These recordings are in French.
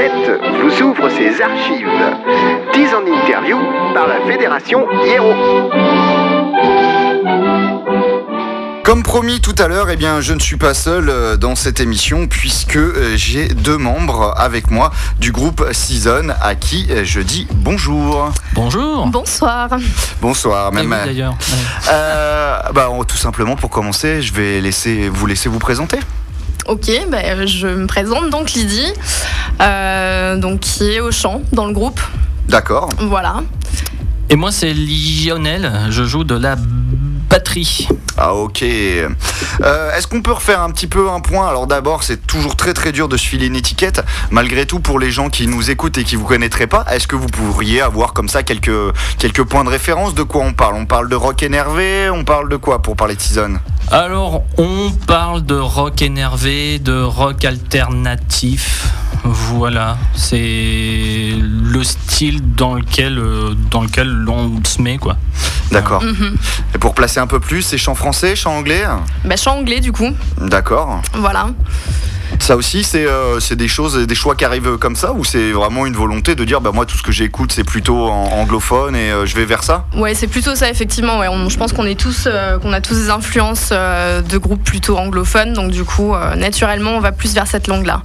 planète vous ouvre ses archives. 10 en interview par la Fédération Hiero. Comme promis tout à l'heure, eh bien, je ne suis pas seul euh, dans cette émission puisque euh, j'ai deux membres avec moi du groupe Season à qui euh, je dis bonjour. Bonjour. Bonsoir. Bonsoir, Et même. oui, d'ailleurs. Ouais. Euh, bah, tout simplement pour commencer, je vais laisser, vous laisser vous présenter. Ok, ben, je me présente donc Lydie, euh, donc qui est au chant dans le groupe. D'accord. Voilà. Et moi, c'est Lionel. Je joue de la batterie. Ah ok. Euh, Est-ce qu'on peut refaire un petit peu un point? Alors d'abord, c'est toujours très très dur de se filer une étiquette. Malgré tout, pour les gens qui nous écoutent et qui vous connaîtraient pas, est-ce que vous pourriez avoir comme ça quelques, quelques points de référence? De quoi on parle? On parle de rock énervé? On parle de quoi pour parler de Season? Alors, on parle de rock énervé, de rock alternatif. Voilà, c'est le style dans lequel, euh, dans lequel l'on se met, quoi. D'accord. Mhm. Et pour placer un peu plus, c'est chant français, chant anglais? Ben, chant anglais du coup. D'accord. Voilà. Ça aussi, c'est euh, c'est des choses, des choix qui arrivent comme ça Ou c'est vraiment une volonté de dire, bah, moi tout ce que j'écoute, c'est plutôt en anglophone et euh, je vais vers ça? Ouais, c'est plutôt ça effectivement. Ouais, On- je pense qu'on est tous, euh, qu'on a tous des influences euh, de groupes plutôt anglophones, donc du coup, euh, naturellement, on va plus vers cette langue-là.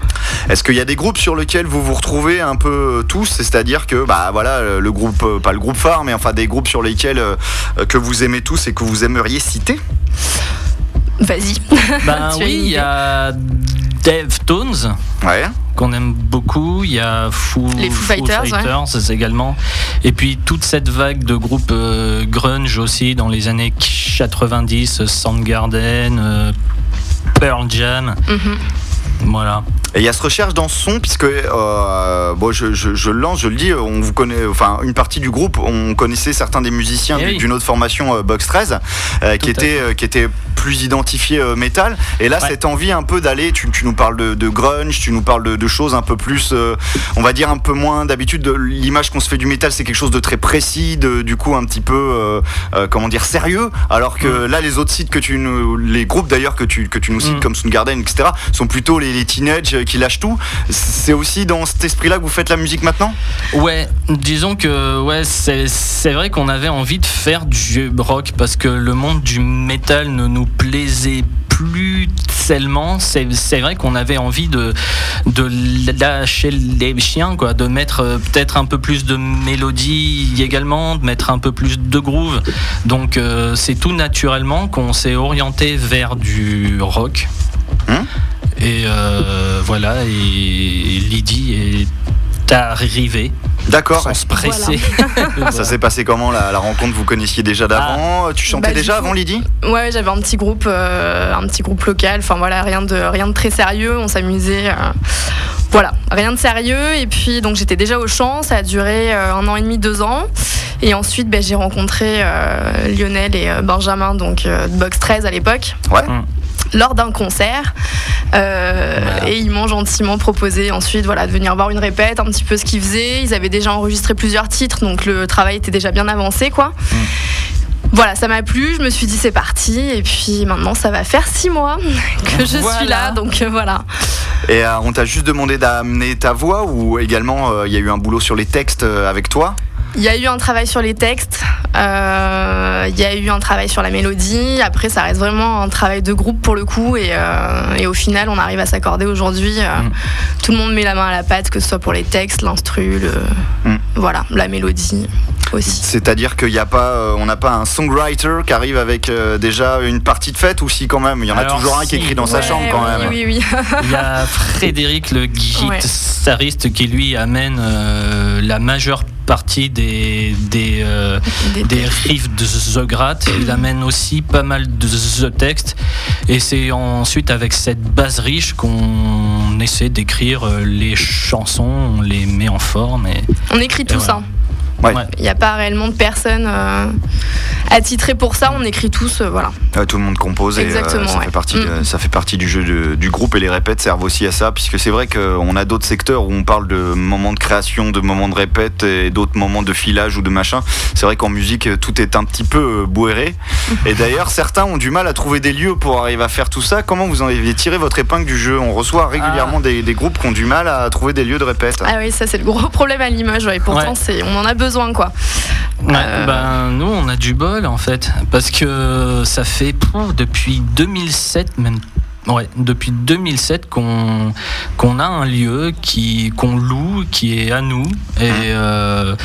Est-ce qu'il y a des groupes sur lesquels vous vous retrouvez un peu tous? C'est-à-dire que, bah voilà, le groupe, pas le groupe phare, mais enfin des groupes sur lesquels que vous aimez tous et que vous aimeriez citer? Vas-y. Ben oui, il y a Deftones. Ouais. qu'on aime beaucoup. Il y a Foo, Les Foo Fighters, ouais. également. Et puis toute cette vague de groupes euh, grunge aussi dans les années 90, Soundgarden, euh, Pearl Jam. Mhm. Voilà. Et il y a cette recherche dans ce son, puisque euh, bon, je, je- lance, je le dis, on vous connaît, enfin une partie du groupe, on connaissait certains des musiciens Eh oui. d'une autre formation, euh, Box 13, euh, qui était euh, qui était plus identifié métal. Et là, Ouais. cette envie un peu d'aller, tu, tu nous parles de, de grunge, tu nous parles de, de choses un peu plus, on va dire un peu moins d'habitude. de L'image qu'on se fait du métal, c'est quelque chose de très précis, de, du coup un petit peu, comment dire, sérieux. Alors que là, les autres sites que tu nous, les groupes d'ailleurs que tu que tu nous cites Mm. comme Soundgarden, etc., sont plutôt les, les teenage euh, qui lâchent tout. C'est aussi dans cet esprit-là que vous faites la musique maintenant? Ouais, disons que ouais, c'est vrai qu'on avait envie de faire du rock parce que le monde du métal ne nous plaisait plus tellement. C'est c'est vrai qu'on avait envie de, de lâcher les chiens, quoi, de mettre euh, peut-être un peu plus de mélodie également, de mettre un peu plus de groove. Donc euh, c'est tout naturellement qu'on s'est orienté vers du rock. Hein et euh, voilà, et Lydie est arrivée D'accord. sans se presser. Ça s'est passé comment la, la rencontre Vous connaissiez déjà d'avant? Tu chantais Bah, déjà coup- avant Lydie? Ouais, j'avais un petit groupe, euh, un petit groupe local. Enfin voilà, rien de rien de très sérieux. On s'amusait. euh, voilà, rien de sérieux. Et puis donc j'étais déjà au chant. Ça a duré euh, un an et demi, deux ans. Et ensuite, ben, j'ai rencontré euh, Lionel et euh, Benjamin, donc euh, de Box 13 à l'époque. Ouais. Mm. Lors d'un concert, Euh, Voilà. et ils m'ont gentiment proposé ensuite voilà, de venir voir une répète, un petit peu ce qu'ils faisaient. Ils avaient déjà enregistré plusieurs titres, donc le travail était déjà bien avancé. quoi. Voilà, ça m'a plu, je me suis dit c'est parti, et puis maintenant ça va faire six mois que je suis là, donc euh, voilà. Et euh, on t'a juste demandé d'amener ta voix ou également il y a eu un boulot sur les textes avec toi? Il y a eu un travail sur les textes, euh, il y a eu un travail sur la mélodie, après ça reste vraiment un travail de groupe pour le coup, et, euh, et au final on arrive à s'accorder aujourd'hui. euh, Mm. Tout le monde met la main à la pâte, que ce soit pour les textes, l'instru, le... Mm. voilà, la mélodie aussi. C'est-à-dire qu'il n'y a pas, euh, on n'a pas un songwriter qui arrive avec euh, déjà une partie de fête ou si quand même Il y en a Alors, toujours un qui écrit dans sa Ouais, chambre quand oui, même. Oui, oui, Il y a Frédéric, le guitariste, qui lui amène euh, la majeure partie des, des, euh, Des riffs de The Grat. Il amène aussi pas mal de The textes. Et c'est ensuite avec cette base riche qu'on essaie d'écrire euh, les chansons, on les met en forme. Et On écrit tout voilà. ça. Ouais. Il n'y a pas réellement de personnes euh, attitrées pour ça. On écrit tous, euh, voilà. Ouais, tout le monde compose et euh, Exactement, ça, ouais. fait partie, Mm. ça fait partie du jeu de- du groupe et les répètes servent aussi à ça puisque c'est vrai qu'on a d'autres secteurs où on parle de moments de création, de moments de répète et d'autres moments de filage ou de machin. C'est vrai qu'en musique tout est un petit peu euh, bourré et d'ailleurs certains ont du mal à trouver des lieux pour arriver à faire tout ça. Comment vous en avez tiré votre épingle du jeu? On reçoit régulièrement des, des groupes qui ont du mal à trouver des lieux de répète. Ah oui, ça c'est le gros problème à Limoges. ouais. Et pourtant, on en a besoin, quoi. Ouais, Euh, ben, nous, on a du bol en fait, parce que ça fait depuis 2007 même. Ouais, depuis 2007 qu'on qu'on a un lieu qui qu'on loue, qui est à nous et euh,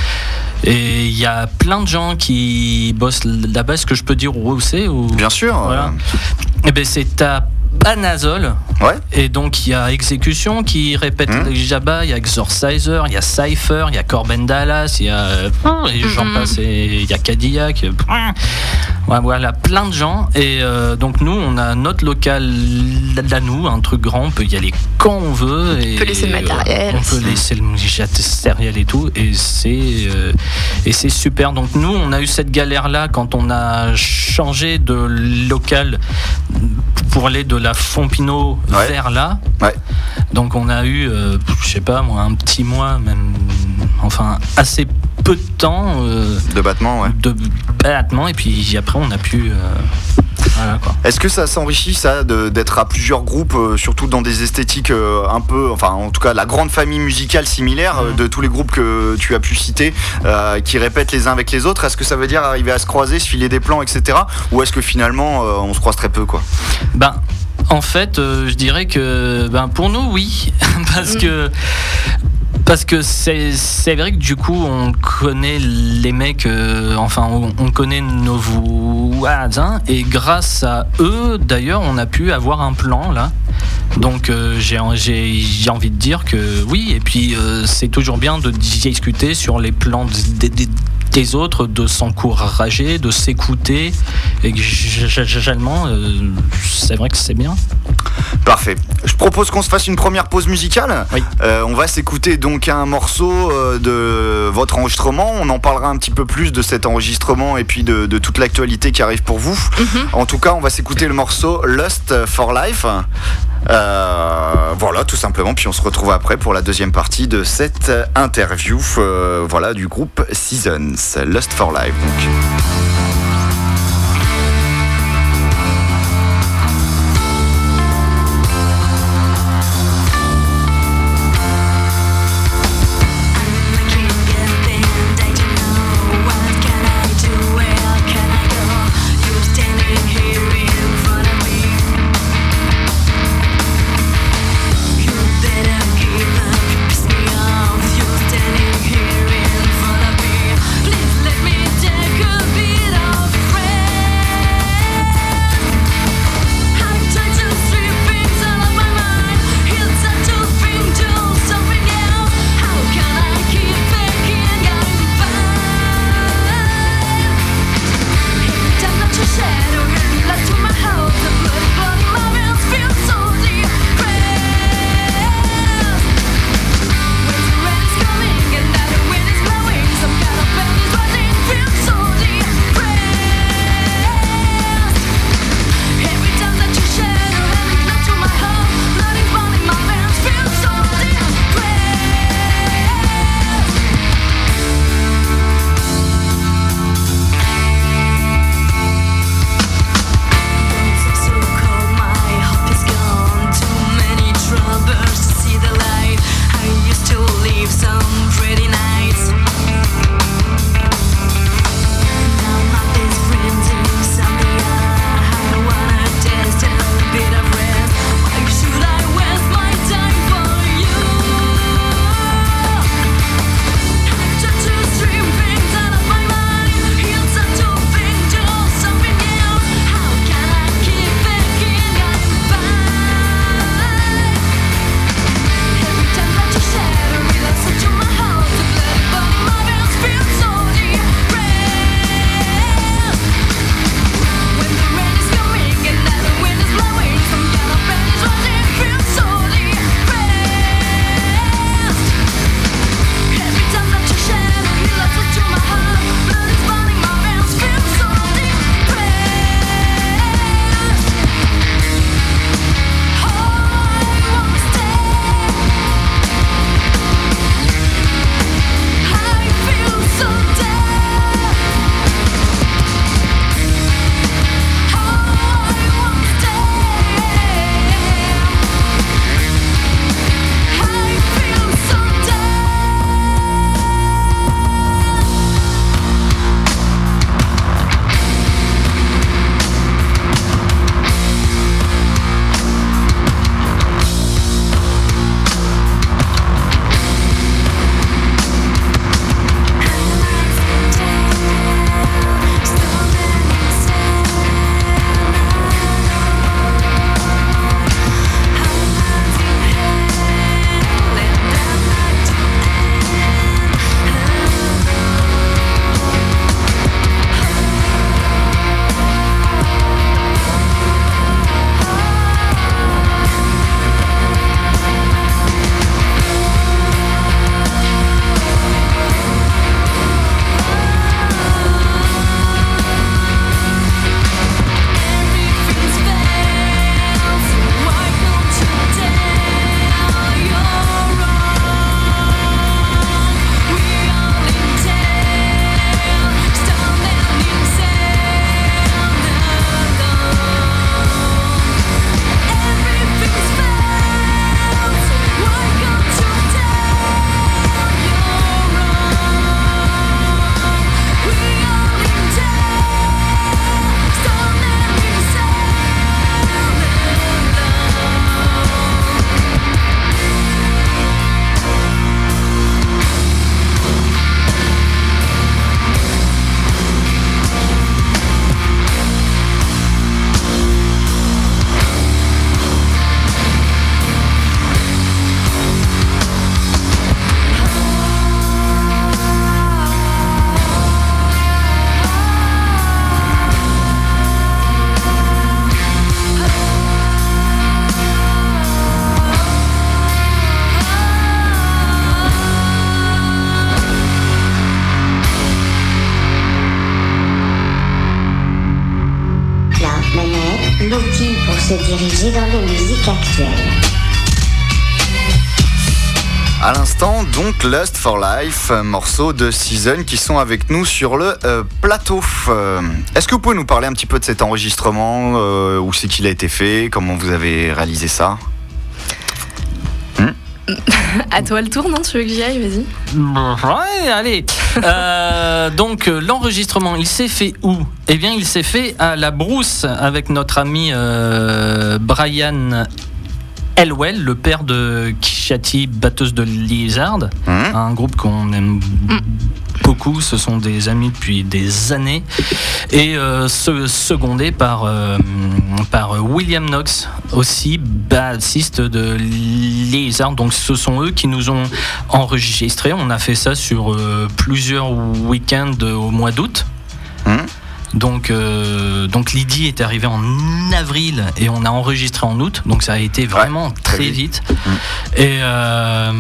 et il y a plein de gens qui bossent là-bas. Est-ce que je peux dire où c'est ou Bien sûr. Voilà. Eh ben c'est à Panazol. euh, ouais. Et donc il y a Exécution qui répète le Jabba, il y a Exorciser, il y a Cypher, il y a Corben Dallas, il y a euh, et j'en Mhm. passe, il y a Cadillac. Ouais, voilà, plein de gens. Et euh, donc nous, on a notre local là nous, un truc grand, on peut y aller quand on veut. Et, peut laisser le matériel euh, On peut laisser le matériel et tout. Et c'est euh, et c'est super. Donc nous, on a eu cette galère là quand on a changé de local pour aller de la Fompino Ouais. vers là. Ouais. Donc on a eu, euh, je sais pas moi, un petit mois, même, enfin assez peu de temps euh, De battement, ouais. de battement, et puis après on a pu, euh, voilà quoi. Est-ce que ça s'enrichit ça de- d'être à plusieurs groupes, euh, surtout dans des esthétiques euh, un peu, enfin en tout cas la grande famille musicale similaire euh, Mhm. de tous les groupes que tu as pu citer, euh, qui répètent les uns avec les autres? Est-ce que ça veut dire arriver à se croiser, se filer des plans, etc. Ou est-ce que finalement euh, on se croise très peu quoi? Ben, en fait, euh, je dirais que ben, pour nous, oui. parce Mm. que. Parce que c'est vrai que du coup, on connaît les mecs, euh, enfin, on, on connaît nos voisins, et grâce à eux, d'ailleurs, on a pu avoir un plan là. Donc, euh, j'ai envie de dire que oui, et puis euh, c'est toujours bien de discuter sur les plans des, autres, de s'encourager, de s'écouter, et généralement, euh, c'est vrai que c'est bien. Parfait. Je propose qu'on se fasse une première pause musicale. Oui. Euh, on va s'écouter donc un morceau euh, de votre enregistrement. On en parlera un petit peu plus de cet enregistrement et puis de, de toute l'actualité qui arrive pour vous. Mhm. En tout cas, on va s'écouter le morceau Lust for Life. Euh, voilà, tout simplement. Puis on se retrouve après pour la deuxième partie de cette interview euh, voilà, du groupe Seasons. Lust for Life. Donc. Actuelles. À l'instant, donc Lust for Life, euh, morceau de Season qui sont avec nous sur le euh, plateau. Euh, Est-ce que vous pouvez nous parler un petit peu de cet enregistrement Où c'est qu'il a été fait Comment vous avez réalisé ça? À toi le tour, non Tu veux que j'y aille Vas-y. Ouais, allez. Euh, donc euh, l'enregistrement, il s'est fait où? Eh bien, il s'est fait à la Brousse avec notre ami euh, Brian Elwell, le père de Kishati, batteuse de Lizard, Hum un groupe qu'on aime beaucoup. Ce sont des amis depuis des années et euh, se- secondé par euh, par William Knox, aussi bassiste de Lizard. Donc ce sont eux qui nous ont enregistré. On a fait ça sur euh, plusieurs week-ends au mois d'août. Donc, euh, donc Lydie est arrivée en avril et on a enregistré en août. Donc ça a été vraiment très très vite. vite. Et euh,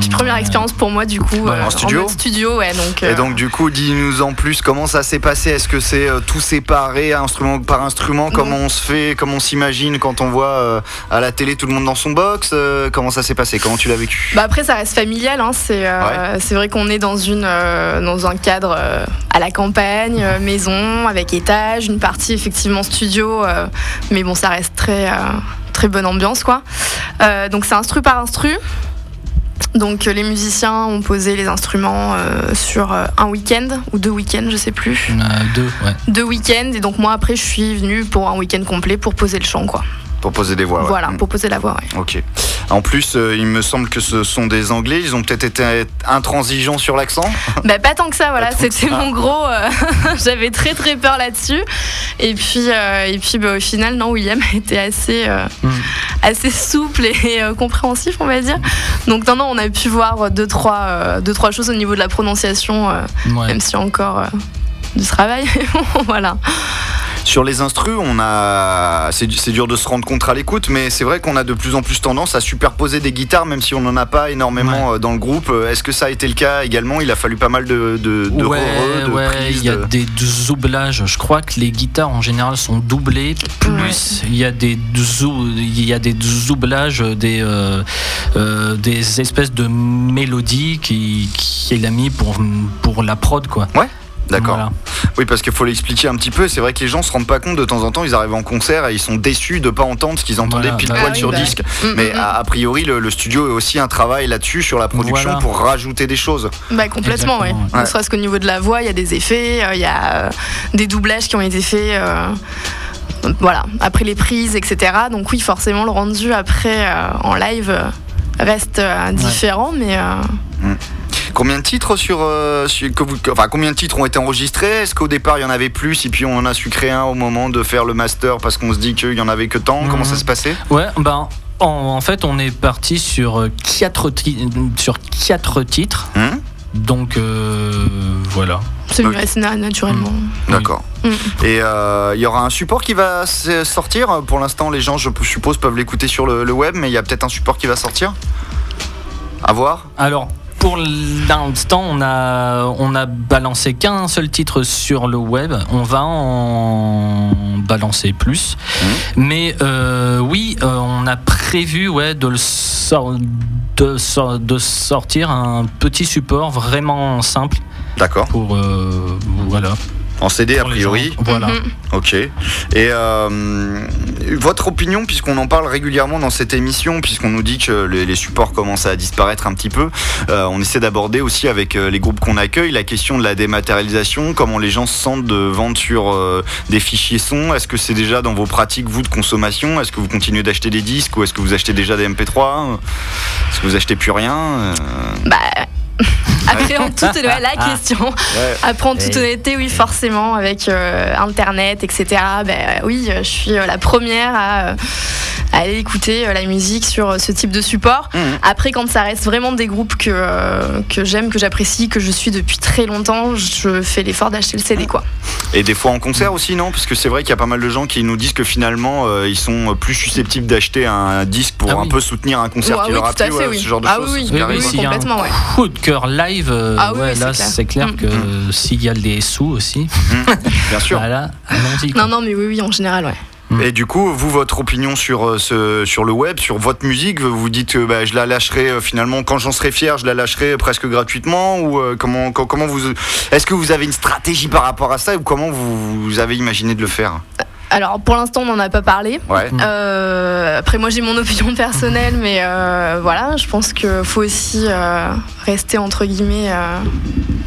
Puis première expérience pour moi du coup euh, En studio mode studio, ouais. Donc, Et euh, donc du coup, dis-nous en plus comment ça s'est passé? Est-ce que c'est euh, tout séparé, instrument par instrument? Comment on se fait? Comment on s'imagine quand on voit euh, à la télé tout le monde dans son box? Euh, Comment ça s'est passé? Comment tu l'as vécu? Bah après ça reste familial, hein. c'est euh, c'est vrai qu'on est dans une euh, dans un cadre euh, à la campagne, euh, maison avec étage, une partie effectivement studio, euh, mais bon ça reste très euh, très bonne ambiance quoi. Euh, donc c'est instru par instru. Donc euh, les musiciens ont posé les instruments euh, sur euh, un week-end ou deux week-ends, je sais plus. a deux, ouais. Deux week-ends et donc moi après je suis venue pour un week-end complet pour poser le chant quoi. Pour poser des voix. ouais. Voilà, Mm. pour poser la voix. Ouais. Ok. En plus, euh, il me semble que ce sont des Anglais. Ils ont peut-être été intransigeants sur l'accent. Bah pas tant que ça, voilà, c'était mon gros. euh, J'avais très très peur là-dessus. Et puis, euh, et puis bah, au final, non, William a été assez, euh, Mm. assez souple et compréhensif, on va dire. Donc non, non, on a pu voir deux trois, deux, trois choses au niveau de la prononciation, Ouais. même si encore du travail. voilà. Sur les instrus, on a, c'est dur de se rendre compte à l'écoute, mais c'est vrai qu'on a de plus en plus tendance à superposer des guitares, même si on n'en a pas énormément euh, dans le groupe. Euh, Est-ce que ça a été le cas également? Il a fallu pas mal de de, de ouais, ouais, il y a de- des doublages. Je crois que les guitares en général sont doublées. Plus il y a des zou- il y a des doublages, des euh, euh, des espèces de mélodies qui qu'il a mis pour pour la prod quoi. D'accord. Voilà. Oui, parce qu'il faut l'expliquer un petit peu. C'est vrai que les gens se rendent pas compte de temps en temps. Ils arrivent en concert et ils sont déçus de pas entendre ce qu'ils entendaient Voilà, pile bah poil oui, sur bah. disque. Mm, Mais mm, mm. a, a priori, le, le studio est aussi un travail là-dessus sur la production Voilà. pour rajouter des choses. Bah complètement, ouais. Ne serait-ce qu'au niveau de la voix, il y a des effets, euh, il y a euh, des doublages qui ont été faits. euh, voilà, après les prises, etc. Donc oui, forcément, le rendu après euh, en live reste euh, différent, mais euh, Combien de titres sur, euh, sur- que vous, enfin combien de titres ont été enregistrés? Est-ce qu'au départ il y en avait plus et puis on en a su créer un au moment de faire le master parce qu'on se dit qu'il y en avait que tant? Comment Mhm. ça se passait? Ouais, ben en, en fait on est parti sur euh, quatre sur quatre titres. Hum Donc euh, voilà. c'est Ok. mieux, c'est na- naturellement. D'accord. Mm. Et euh, il y aura un support qui va sortir? Pour l'instant, les gens, je suppose, peuvent l'écouter sur le, le web, mais il y a peut-être un support qui va sortir? À voir. Alors, pour l'instant, on a, on a balancé qu'un seul titre sur le web. On va en balancer plus. Mais euh, oui, euh, on a prévu ouais, de, le sor- de, sor- de sortir un petit support vraiment simple D'accord. pour. euh, voilà. En CD, a priori. Voilà. Mhm. Ok. Et euh, votre opinion, puisqu'on en parle régulièrement dans cette émission, puisqu'on nous dit que les, les supports commencent à disparaître un petit peu, euh, on essaie d'aborder aussi avec euh, les groupes qu'on accueille la question de la dématérialisation, comment les gens se sentent de vendre sur euh, des fichiers son. Est-ce que c'est déjà dans vos pratiques, vous, de consommation? Est-ce que vous continuez d'acheter des disques ou est-ce que vous achetez déjà des MP3 Est-ce que vous achetez plus rien Euh, Bah, après, en toute ouais, la question. ouais. Après, en toute Et- honnêteté, oui, forcément, avec euh, Internet, etc. Ben oui, je suis euh, la première à, euh, à aller écouter euh, la musique sur euh, ce type de support. Mhm. Après, quand ça reste vraiment des groupes que, euh, que j'aime, que j'apprécie, que je suis depuis très longtemps, je fais l'effort d'acheter le CD, quoi. Et des fois en concert aussi, non? Parce que c'est vrai qu'il y a pas mal de gens qui nous disent que finalement, euh, ils sont plus susceptibles d'acheter un disque pour Ah un oui. peu soutenir un concert Ouais, qui oui, leur a tout à plu, fait, ouais, oui. ce genre de Ah choses. oui, oui, oui, a un complètement, ouais. coup de cœur live, euh, Ah oui, ouais, oui, là c'est clair. c'est clair Mm. que s'il y a des sous aussi, Bien sûr. voilà. Non, non, mais oui, oui, en général, ouais. Et du coup, vous, votre opinion sur, euh, ce, sur le web, sur votre musique, vous vous dites que bah, je la lâcherai euh, finalement quand j'en serai fier, je la lâcherai presque gratuitement ou euh, comment, co- comment vous est-ce que vous avez une stratégie par rapport à ça ou comment vous, vous avez imaginé de le faire? Alors pour l'instant, on n'en a pas parlé. Ouais. Euh, après, moi j'ai mon opinion personnelle, mais euh, voilà, je pense qu'il faut aussi euh, rester entre guillemets.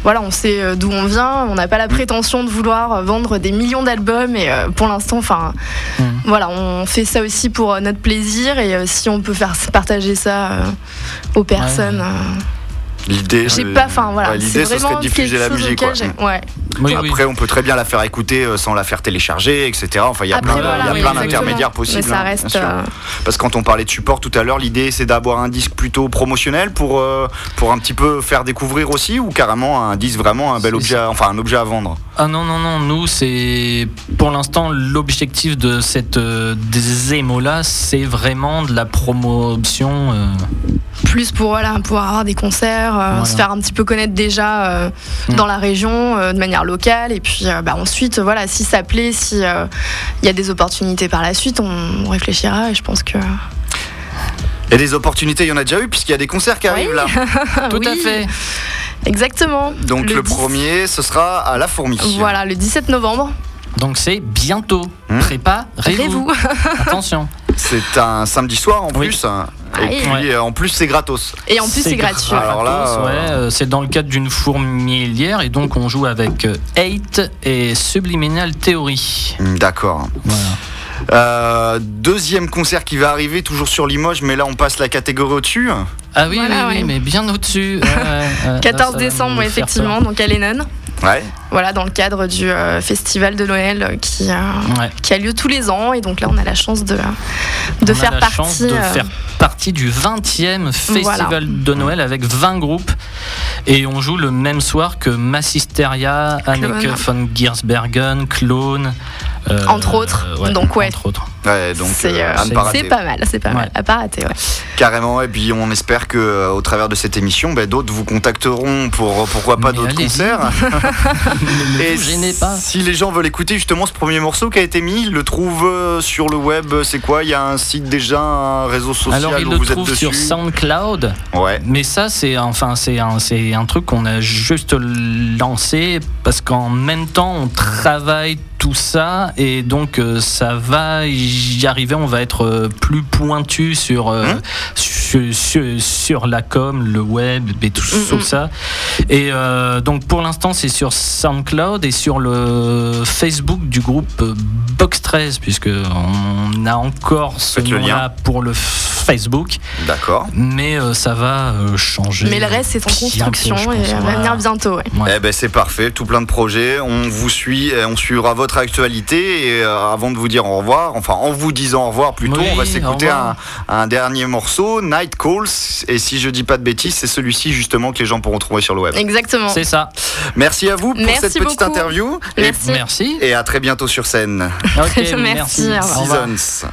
Voilà, on sait euh, d'où on vient, on n'a pas la prétention de vouloir euh, vendre des millions d'albums, et euh, pour l'instant, enfin, Mm. voilà, on fait ça aussi pour notre plaisir, et si on peut faire partager ça aux personnes, L'idée euh, pas, enfin voilà, ouais, c'est l'idée ce serait vraiment de diffuser la musique auquel quoi. j'ai- ouais. Oui, oui. Après, on peut très bien la faire écouter euh, sans la faire télécharger, etc. Enfin, il y a Après, plein, voilà, oui, d'intermédiaires possibles. Mais ça hein, reste. euh, Parce que quand on parlait de support tout à l'heure, l'idée c'est d'avoir un disque plutôt promotionnel pour, euh, pour un petit peu faire découvrir aussi ou carrément un disque vraiment un bel objet, à- enfin un objet à vendre? Ah non, non, non, nous, c'est pour l'instant l'objectif de cette euh, démo-là, c'est vraiment de la promotion. Plus pour voilà pour avoir des concerts euh, Voilà. se faire un petit peu connaître déjà euh, Mm. dans la région euh, de manière locale et puis euh, bah, ensuite voilà si ça plaît si euh, il y a des opportunités par la suite on, on réfléchira et je pense que Et des opportunités, il y en a déjà eu puisqu'il y a des concerts qui arrivent là. Tout à fait. exactement Donc le, 10 premier, ce sera à la fourmi. voilà le 17 novembre Donc c'est bientôt. Hmm. Préparez-vous. Attention. C'est un samedi soir en Oui. plus. Ah Et puis Ouais. euh, en plus c'est gratos. et en plus c'est gratuit gratos, Alors là, ouais, euh, euh, c'est dans le cadre d'une fourmilière et donc on joue avec euh, Eight et Subliminal Theory. Hmm, D'accord. Voilà. Euh, deuxième concert qui va arriver, toujours sur Limoges, mais là on passe la catégorie au-dessus. Ah oui, Voilà, oui, oui, mais bien au-dessus. Ouais, ouais, ouais. 14 Là, ça va décembre effectivement donc à Lennon Ouais. voilà dans le cadre du euh, festival de Noël euh, qui, euh. Ouais. qui a lieu tous les ans et donc là on a la chance de, de On a faire la partie chance de euh, faire partie du 20e festival Voilà. de Noël avec 20 groupes et on joue le même soir que Massisteria, Anneke von Giersbergen, Clone Entre autres. ouais, Donc, ouais. entre autres. Ouais, donc c'est euh, euh, pas mal, c'est pas mal. À pas rater, ouais. Carrément, et puis on espère que euh, au travers de cette émission, ben, d'autres vous contacteront pour euh, pourquoi pas d'autres concerts. ne Et vous gênez pas. si les gens veulent écouter justement ce premier morceau qui a été mis, ils le trouvent euh, sur le web. C'est quoi? Il y a un site déjà, un réseau social Alors il où le vous êtes trouve dessus? Sur SoundCloud, Ouais. mais ça c'est enfin c'est un c'est un truc qu'on a juste lancé parce qu'en même temps on travaille tout ça et donc euh, ça va y arriver, on va être euh, plus pointu sur euh, Hein sur, sur- sur la com, le web et tout, Mm, tout ça. Et euh, donc pour l'instant c'est sur SoundCloud et sur le Facebook du groupe Box 13 puisque on a encore ce lien. pour le Facebook, D'accord. mais euh, ça va euh, changer. Mais le reste, c'est en construction et va venir bientôt, ouais. Ouais. Eh ben c'est parfait, tout plein de projets. On vous suit, et on suivra votre actualité et euh, avant de vous dire au revoir, enfin en vous disant au revoir plutôt, Oui, on va s'écouter un, dernier morceau, Night Calls. Et si je dis pas de bêtises, c'est celui-ci justement que les gens pourront trouver sur le web. Exactement. C'est ça. Merci à vous pour Merci cette petite beaucoup. interview et, Merci. Merci. et à très bientôt sur scène. Ok, Merci, revoir. Seasons.